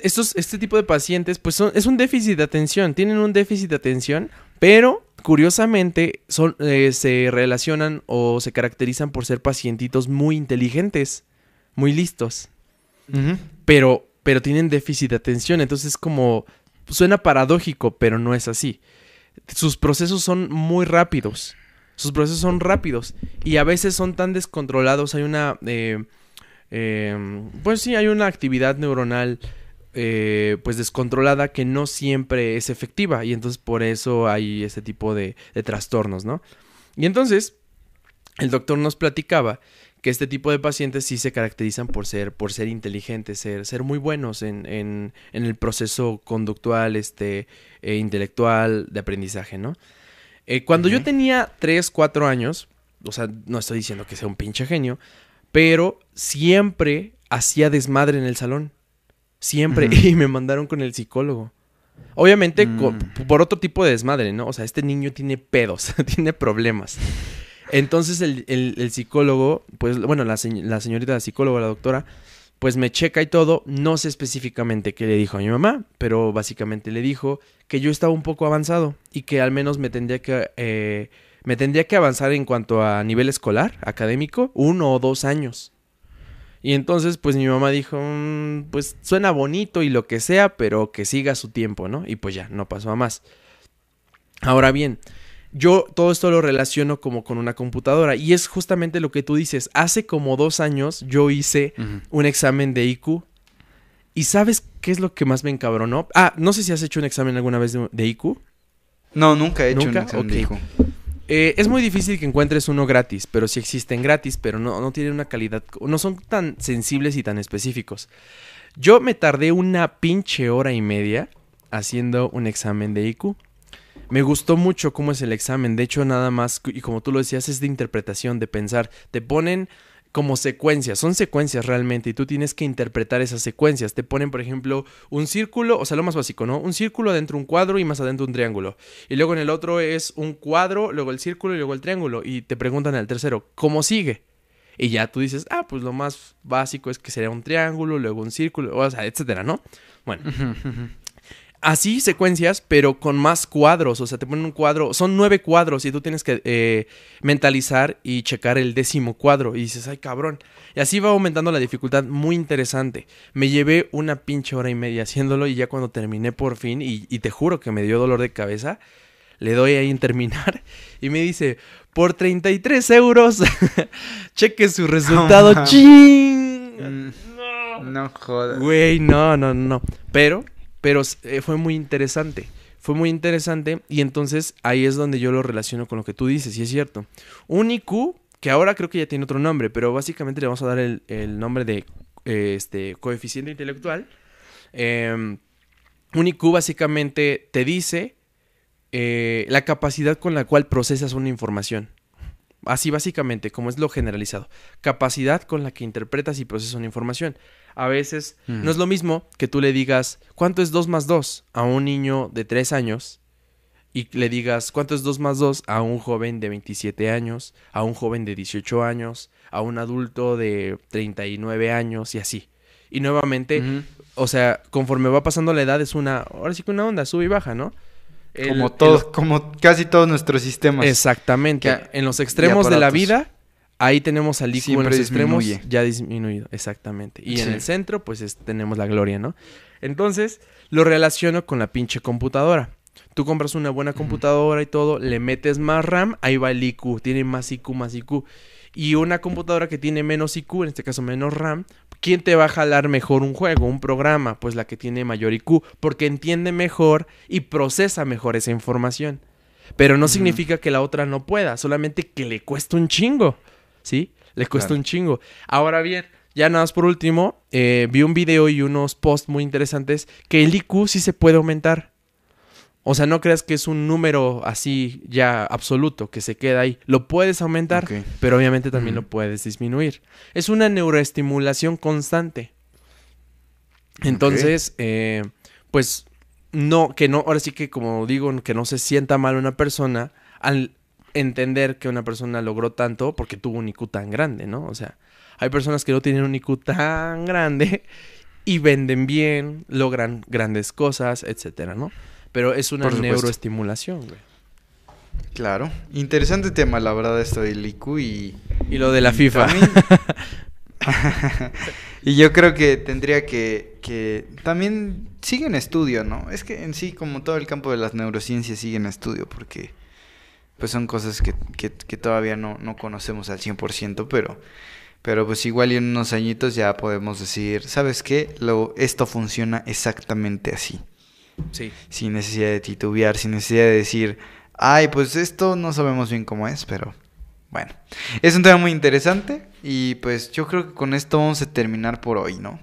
Speaker 2: Estos, este tipo de pacientes, pues son, es un déficit de atención, tienen un déficit de atención, pero curiosamente son, eh, se relacionan o se caracterizan por ser pacientitos muy inteligentes, muy listos. Pero, pero tienen déficit de atención, entonces como suena paradójico, pero no es así sus procesos son muy rápidos. Sus procesos son rápidos y a veces son tan descontrolados. Hay una, eh, em, pues sí, hay una actividad neuronal eh, pues descontrolada que no siempre es efectiva y entonces por eso hay este tipo de, de trastornos, ¿no? Y entonces el doctor nos platicaba que este tipo de pacientes sí se caracterizan por ser, por ser inteligentes, ser, ser muy buenos en, en, en el proceso conductual, este, e intelectual, de aprendizaje, ¿no? Eh, cuando yo tenía 3, 4 años, o sea, no estoy diciendo que sea un pinche genio, pero siempre hacía desmadre en el salón. Siempre. Y me mandaron con el psicólogo. Obviamente mm. por otro tipo de desmadre, ¿no? O sea, este niño tiene pedos, tiene problemas. Entonces el, psicólogo, pues bueno, la, la señorita la psicóloga, la doctora, pues me checa y todo. No sé específicamente qué le dijo a mi mamá, pero básicamente le dijo que yo estaba un poco avanzado y que al menos me tendría que, eh, me tendría que avanzar en cuanto a nivel escolar, académico, uno o dos años. Y entonces, pues mi mamá dijo, mm, pues suena bonito y lo que sea, pero que siga su tiempo, ¿no? Y pues ya, no pasó a más. Ahora bien, yo todo esto lo relaciono como con una computadora y es justamente lo que tú dices. Hace como dos años yo hice un examen de IQ y ¿sabes qué es lo que más me encabronó? Ah, no sé si has hecho un examen alguna vez de, IQ.
Speaker 1: No, nunca he hecho un examen de IQ.
Speaker 2: Eh, es muy difícil que encuentres uno gratis, pero sí existen gratis, pero no, no tienen una calidad, no son tan sensibles y tan específicos. Yo me tardé una pinche hora y media haciendo un examen de IQ. Me gustó mucho cómo es el examen. De hecho, nada más, y como tú lo decías, es de interpretación, de pensar. Te ponen como secuencias, son secuencias realmente y tú tienes que interpretar esas secuencias. Te ponen, por ejemplo, un círculo, o sea, lo más básico, ¿no? Un círculo adentro un cuadro y más adentro un triángulo. Y luego en el otro es un cuadro, luego el círculo y luego el triángulo. Y te preguntan al tercero, ¿cómo sigue? Y ya tú dices, ah, pues lo más básico es que sería un triángulo, luego un círculo, o sea, etcétera, ¿no? Bueno, así secuencias, pero con más cuadros. O sea, te ponen un cuadro, son nueve cuadros y tú tienes que eh, mentalizar y checar el décimo cuadro. Y dices, ay cabrón. Y así va aumentando la dificultad, muy interesante. Me llevé una pinche hora y media haciéndolo y ya cuando terminé por fin, y, te juro que me dio dolor de cabeza, le doy ahí en terminar y me dice, por 33 euros, cheque su resultado.
Speaker 1: ¡Ching! No, no jodas.
Speaker 2: Güey, no, no, no. Pero pero eh, fue muy interesante. Fue muy interesante y entonces ahí es donde yo lo relaciono con lo que tú dices, y es cierto. Un IQ, que ahora creo que ya tiene otro nombre, pero básicamente le vamos a dar el, nombre de eh, este, coeficiente intelectual. Em, un IQ básicamente te dice eh, la capacidad con la cual procesas una información. Así básicamente, como es lo generalizado. Capacidad con la que interpretas y procesas una información a veces mm. no es lo mismo que tú le digas, ¿cuánto es 2 más 2? a un niño de 3 años y le digas, ¿cuánto es 2 más 2? a un joven de 27 años, a un joven de 18 años, a un adulto de 39 años y así. Y nuevamente, o sea, conforme va pasando la edad es una, ahora sí que una onda, sube y baja, ¿no?
Speaker 1: como todos, como casi todos nuestros sistemas.
Speaker 2: Exactamente. en los extremos de la vida Ahí tenemos al IQ en los extremos
Speaker 1: disminuye.
Speaker 2: ya disminuido, exactamente. Y en el centro, pues es- tenemos la gloria, ¿no? Entonces, lo relaciono con la pinche computadora. Tú compras una buena computadora y todo, le metes más RAM, ahí va el IQ, tiene más IQ, más IQ. Y una computadora que tiene menos IQ, en este caso menos RAM, ¿quién te va a jalar mejor un juego, un programa? Pues la que tiene mayor IQ, porque entiende mejor y procesa mejor esa información. Pero no significa que la otra no pueda, solamente que le cuesta un chingo, ¿sí? Le cuesta
Speaker 1: Claro.
Speaker 2: un chingo. Ahora bien, ya nada más por último, eh, vi un video y unos posts muy interesantes que el IQ sí se puede aumentar. O sea, no creas que es un número así ya absoluto que se queda ahí. Lo puedes aumentar, pero obviamente también lo puedes disminuir. Es una neuroestimulación constante. Entonces, eh, pues no, que no, ahora sí que como digo, que no se sienta mal una persona al entender que una persona logró tanto porque tuvo un IQ tan grande, ¿no? O sea, hay personas que no tienen un IQ tan grande y venden bien, logran grandes cosas, etcétera, ¿no? Pero es una neuroestimulación, güey.
Speaker 1: Claro. Interesante tema, la verdad, esto del IQ y...
Speaker 2: Y lo de la
Speaker 1: y
Speaker 2: FIFA.
Speaker 1: también- y yo creo que tendría que, que... También sigue en estudio, ¿no? Es que en sí, como todo el campo de las neurociencias sigue en estudio, porque pues son cosas que, que, que todavía no, no conocemos al 100%, pero... Pero pues igual y en unos añitos ya podemos decir, ¿sabes qué? Lo, esto funciona exactamente así.
Speaker 2: Sí.
Speaker 1: sin necesidad de titubear, sin necesidad de decir, ay, pues esto no sabemos bien cómo es, pero bueno, es un tema muy interesante y pues yo creo que con esto vamos a terminar por hoy, ¿no?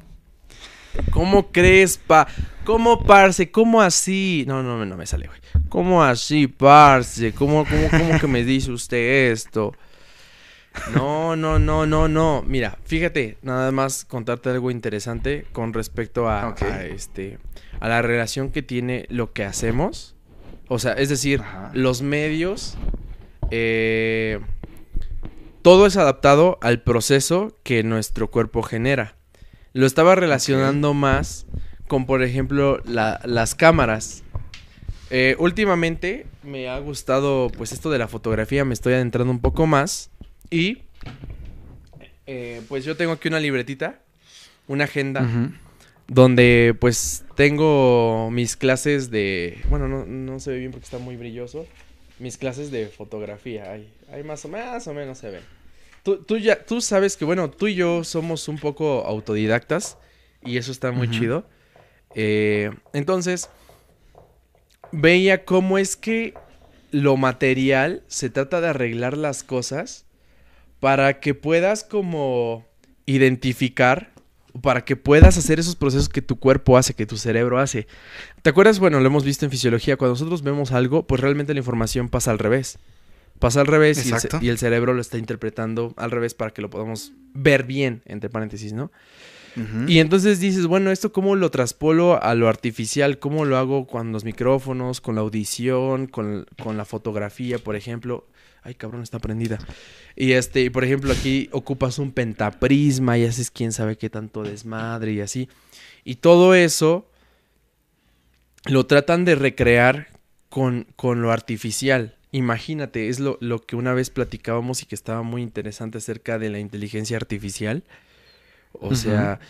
Speaker 2: ¿Cómo crees, pa? ¿Cómo, parce? ¿Cómo así? No, no, no me sale, güey. ¿Cómo así, parce? ¿Cómo, cómo, cómo que me dice usted esto? No, no, no, no, no. Mira, fíjate, nada más contarte algo interesante con respecto a, este a la relación que tiene lo que hacemos. O sea, es decir,
Speaker 1: Ajá.
Speaker 2: los medios. eh, todo es adaptado al proceso que nuestro cuerpo genera. Lo estaba relacionando más con, por ejemplo, la- las cámaras. Eh, últimamente me ha gustado, pues, esto de la fotografía, me estoy adentrando un poco más. Y, eh, pues, yo tengo aquí una libretita, una agenda, donde, pues, tengo mis clases de... Bueno, no, no se ve bien porque está muy brilloso. Mis clases de fotografía, ahí, ahí más, o, más o menos se ven. Tú, tú ya, tú sabes que, bueno, tú y yo somos un poco autodidactas y eso está muy chido. Eh, entonces, veía cómo es que lo material se trata de arreglar las cosas para que puedas como identificar, para que puedas hacer esos procesos que tu cuerpo hace, que tu cerebro hace. ¿Te acuerdas? Bueno, lo hemos visto en fisiología, cuando nosotros vemos algo, pues realmente la información pasa al revés. Pasa al revés y el, y cerebro lo está interpretando al revés para que lo podamos ver bien, entre paréntesis, ¿no? Y entonces dices, bueno, ¿esto cómo lo traspolo a lo artificial? ¿Cómo lo hago con los micrófonos, con la audición, con, con la fotografía, por ejemplo? Ay, cabrón, está prendida. Y este, y por ejemplo, aquí ocupas un pentaprisma y haces quién sabe qué tanto desmadre y así. Y todo eso lo tratan de recrear con, con lo artificial. Imagínate, es lo, lo que una vez platicábamos y que estaba muy interesante acerca de la inteligencia artificial. O sea,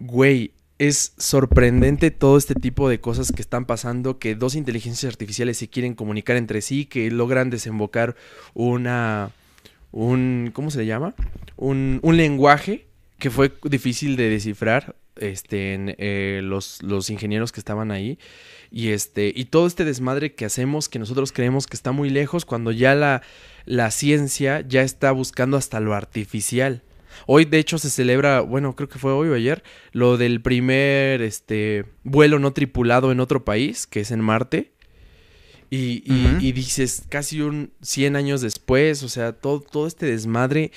Speaker 2: güey, es sorprendente todo este tipo de cosas que están pasando, que dos inteligencias artificiales se quieren comunicar entre sí, que logran desembocar una, un, ¿cómo se le llama? Un, un lenguaje que fue difícil de descifrar, este, en, eh, los, los ingenieros que estaban ahí. Y este, y todo este desmadre que hacemos, que nosotros creemos que está muy lejos, cuando ya la, la ciencia ya está buscando hasta lo artificial. Hoy, de hecho, se celebra, bueno, creo que fue hoy o ayer, lo del primer este, vuelo no tripulado en otro país, que es en Marte. Y, y- dices, casi un 100 años después, o sea, todo, todo este desmadre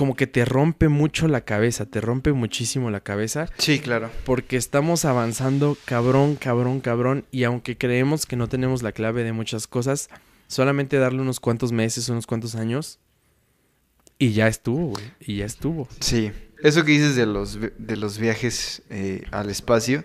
Speaker 2: como que te rompe mucho la cabeza, te rompe muchísimo la cabeza,
Speaker 1: Sí, claro.
Speaker 2: porque estamos avanzando cabrón, cabrón, cabrón, y aunque creemos que no tenemos la clave de muchas cosas, solamente darle unos cuantos meses, unos cuantos años, y ya estuvo, güey, y ya estuvo.
Speaker 1: Sí, eso que dices de los, de los viajes eh, al espacio,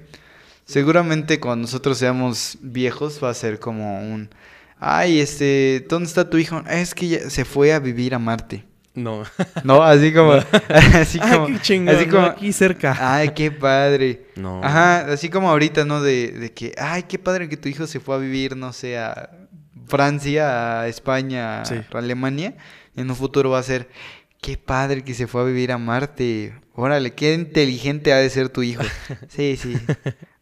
Speaker 1: seguramente cuando nosotros seamos viejos va a ser como un, ay, este, ¿dónde está tu hijo? "Ah, Es que ya se fue a vivir a Marte.
Speaker 2: No.
Speaker 1: No, así como. así
Speaker 2: Ah,
Speaker 1: como.
Speaker 2: qué chingón,
Speaker 1: así
Speaker 2: ¿no?
Speaker 1: como.
Speaker 2: aquí cerca.
Speaker 1: Ay, qué padre.
Speaker 2: No.
Speaker 1: Ajá, así como ahorita, ¿no? De, de que, ay, qué padre que tu hijo se fue a vivir, no sé, a Francia, a España,
Speaker 2: Sí.
Speaker 1: a Alemania. En un futuro va a ser, qué padre que se fue a vivir a Marte. Órale, qué inteligente ha de ser tu hijo. Sí, sí.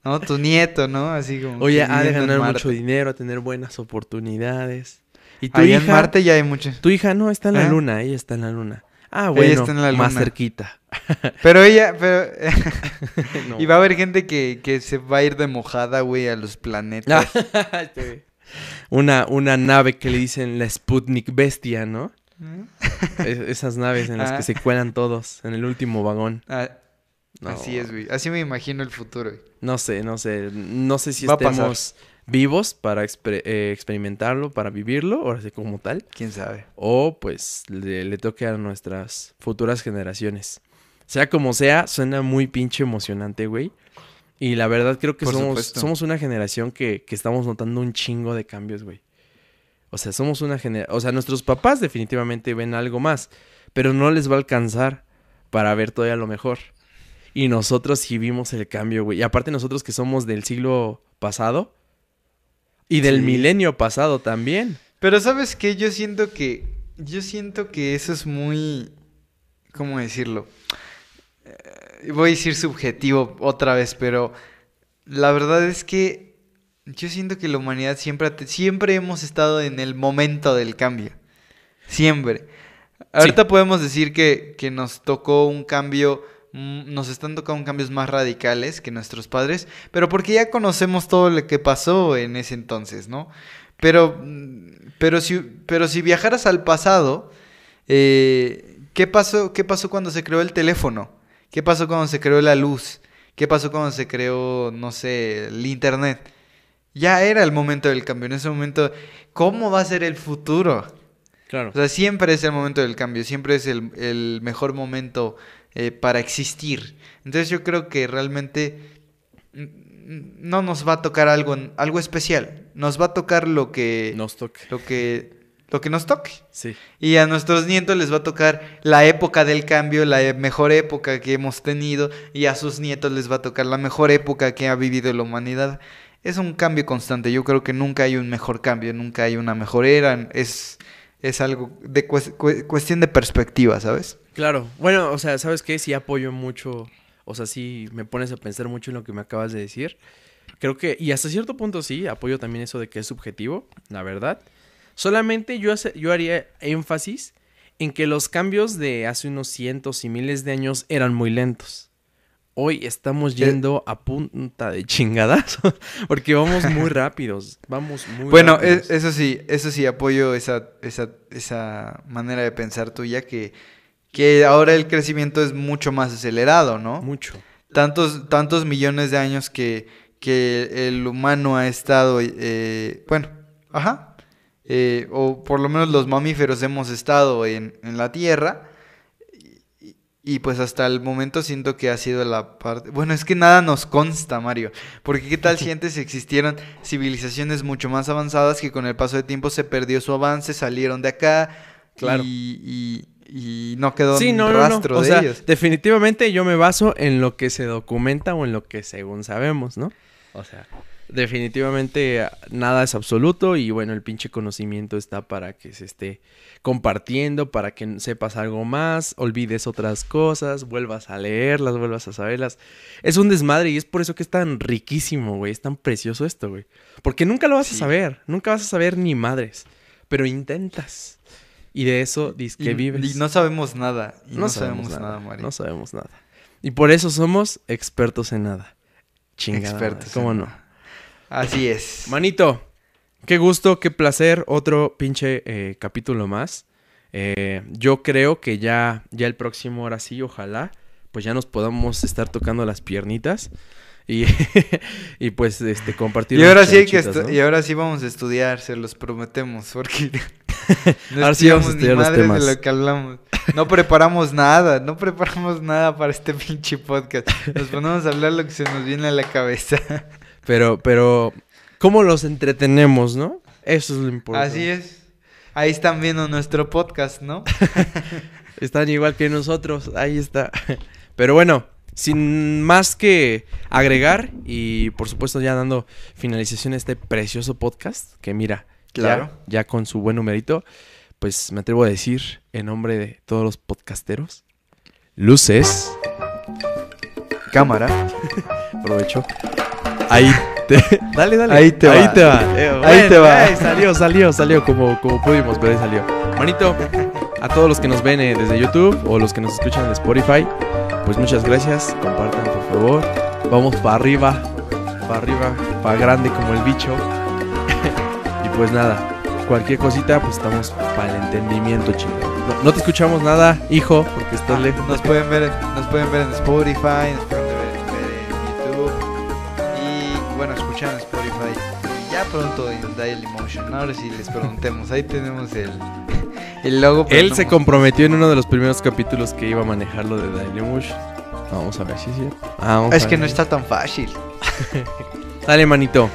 Speaker 1: No, tu nieto, ¿no? Así como.
Speaker 2: Oye, ha de ganar mucho dinero, a tener buenas oportunidades. Y tu
Speaker 1: Allá en
Speaker 2: hija,
Speaker 1: Marte ya hay muchos.
Speaker 2: tu hija no está en la
Speaker 1: ¿Eh?
Speaker 2: luna, ella está en la luna. Ah, bueno,
Speaker 1: está en la
Speaker 2: más
Speaker 1: luna.
Speaker 2: cerquita.
Speaker 1: Pero ella, pero.
Speaker 2: No.
Speaker 1: y va a haber gente que, que se va a ir de mojada, güey, a los planetas.
Speaker 2: Una, una nave que le dicen la Sputnik Bestia, ¿no? Es- esas naves en las
Speaker 1: Ah.
Speaker 2: que se cuelan todos en el último vagón.
Speaker 1: Ah,
Speaker 2: No,
Speaker 1: Así es, güey. Así me imagino el futuro, güey.
Speaker 2: No sé, no sé. No sé si
Speaker 1: Va a pasar.
Speaker 2: Vivos para exper- eh, experimentarlo, para vivirlo, ahora sí como tal.
Speaker 1: ¿Quién sabe?
Speaker 2: O pues le, le toque a nuestras futuras generaciones. Sea como sea, suena muy pinche emocionante, güey. Y la verdad creo que
Speaker 1: Por
Speaker 2: somos,
Speaker 1: supuesto.
Speaker 2: somos una generación que, que estamos notando un chingo de cambios, güey. O sea, somos una generación... O sea, nuestros papás definitivamente ven algo más, pero no les va a alcanzar para ver todavía lo mejor. Y nosotros sí vimos el cambio, güey. Y aparte nosotros que somos del siglo pasado y del
Speaker 1: Sí.
Speaker 2: milenio pasado también.
Speaker 1: Pero ¿sabes qué? Yo siento que... Yo siento que eso es muy... ¿Cómo decirlo? Eh, voy a decir subjetivo otra vez, pero... La verdad es que... Yo siento que la humanidad siempre, siempre hemos estado en el momento del cambio. Siempre. Ahorita podemos decir que, que nos tocó un cambio, nos están tocando cambios más radicales que nuestros padres, pero porque ya conocemos todo lo que pasó en ese entonces, ¿no? Pero, mm, pero, si, pero si viajaras al pasado, eh, ¿qué, pasó, ¿qué pasó cuando se creó el teléfono? ¿Qué pasó cuando se creó la luz? ¿Qué pasó cuando se creó, no sé, el internet? Ya era el momento del cambio. En ese momento, ¿cómo va a ser el futuro?
Speaker 2: Claro.
Speaker 1: O sea, siempre es el momento del cambio, siempre es el, el mejor momento eh, para existir. Entonces yo creo que realmente no nos va a tocar algo, algo especial. Nos va a tocar lo que,
Speaker 2: Nos toca.
Speaker 1: lo que, lo que nos toque.
Speaker 2: Sí.
Speaker 1: Y a nuestros nietos les va a tocar la época del cambio, la e- mejor época que hemos tenido, y a sus nietos les va a tocar la mejor época que ha vivido la humanidad. Es un cambio constante. Yo creo que nunca hay un mejor cambio, nunca hay una mejor era. Es, es algo de cues- cue- cuestión de perspectiva, ¿sabes?
Speaker 2: Claro. Bueno, o sea, ¿sabes qué? Sí apoyo mucho. O sea, sí me pones a pensar mucho en lo que me acabas de decir. Creo que, y hasta cierto punto sí, apoyo también eso de que es subjetivo, la verdad. Solamente yo, hace- yo haría énfasis en que los cambios de hace unos cientos y miles de años eran muy lentos. Hoy estamos yendo a punta de chingadas porque vamos muy rápidos, vamos muy
Speaker 1: Bueno,
Speaker 2: rápidos.
Speaker 1: e- eso sí, eso sí, apoyo esa, esa, esa manera de pensar tuya, que, que ahora el crecimiento es mucho más acelerado, ¿no?
Speaker 2: mucho.
Speaker 1: tantos, tantos millones de años que, que el humano ha estado, eh, bueno, ajá, eh, o por lo menos los mamíferos hemos estado en, en la Tierra. Y, y pues hasta el momento siento que ha sido la parte... Bueno, es que nada nos consta, Mario. Porque qué tal si antes existieron civilizaciones mucho más avanzadas que con el paso del tiempo se perdió su avance, salieron de acá
Speaker 2: Claro.
Speaker 1: y, y- y no quedó
Speaker 2: Sí, no, no, no.
Speaker 1: rastro
Speaker 2: O
Speaker 1: de
Speaker 2: sea,
Speaker 1: ellos.
Speaker 2: definitivamente yo me baso en lo que se documenta o en lo que según sabemos, ¿no? O sea, definitivamente nada es absoluto y bueno, el pinche conocimiento está para que se esté compartiendo, para que sepas algo más, olvides otras cosas, vuelvas a leerlas, vuelvas a saberlas. Es un desmadre y es por eso que es tan riquísimo, güey, es tan precioso esto, güey. Porque nunca lo vas a saber, nunca vas a saber ni madres, pero intentas. Y de eso dices que
Speaker 1: y,
Speaker 2: vives.
Speaker 1: y no sabemos nada. Y no, sabemos, nada, Mario.
Speaker 2: No sabemos nada. Y por eso somos expertos en nada. Chingada.
Speaker 1: Expertos
Speaker 2: ¿Cómo
Speaker 1: en
Speaker 2: no?
Speaker 1: nada. Así es.
Speaker 2: Manito, qué gusto, qué placer. Otro pinche eh, capítulo más. Eh, yo creo que ya, ya el próximo, ahora sí, ojalá, pues ya nos podamos estar tocando las piernitas. Y, y pues este compartir.
Speaker 1: y ahora sí que
Speaker 2: ¿no?
Speaker 1: y ahora sí vamos a estudiar, se los prometemos, porque no
Speaker 2: Ahora sí vamos a estudiar los temas.
Speaker 1: de lo que hablamos. No preparamos nada, no preparamos nada para este pinche podcast. Nos ponemos a hablar lo que se nos viene a la cabeza.
Speaker 2: Pero, pero, ¿cómo los entretenemos, no? Eso es lo importante.
Speaker 1: Así es. Ahí están viendo nuestro podcast, ¿no?
Speaker 2: Están igual que nosotros. Ahí está. Pero bueno, sin más que agregar y por supuesto ya dando finalización a este precioso podcast, que mira,
Speaker 1: Claro.
Speaker 2: ya, ya con su buen numerito, pues me atrevo a decir en nombre de todos los podcasteros, luces,
Speaker 1: Cámara.
Speaker 2: aprovecho. Ahí te... Dale, dale.
Speaker 1: Ahí te
Speaker 2: Ahí
Speaker 1: va.
Speaker 2: te va. Eh,
Speaker 1: Ahí te va.
Speaker 2: eh, salió, salió, salió como, como pudimos, pero ahí salió. Manito, a todos los que nos ven eh, desde YouTube o los que nos escuchan en Spotify, pues muchas gracias. Compartan, por favor. Vamos para arriba, para arriba, para grande como el bicho. y pues nada, cualquier cosita, pues estamos para el entendimiento, chico. No, no te escuchamos nada, hijo, porque estás lejos.
Speaker 1: Nos pueden ver, nos pueden ver en Spotify, nos pueden escuchar en Spotify. Ya pronto en Dial Emotion. Ahora sí les preguntemos, ahí tenemos el, el logo.
Speaker 2: Él
Speaker 1: no-
Speaker 2: se comprometió en uno de los primeros capítulos que iba a manejar lo de Dailymush. Vamos a ver si es cierto. Ah,
Speaker 1: Es que no está tan fácil.
Speaker 2: Dale, manito.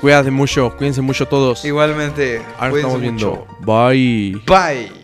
Speaker 2: Cuídate mucho, cuídense mucho todos.
Speaker 1: Igualmente,
Speaker 2: Ahora estamos viendo.
Speaker 1: mucho.
Speaker 2: Bye.
Speaker 1: Bye.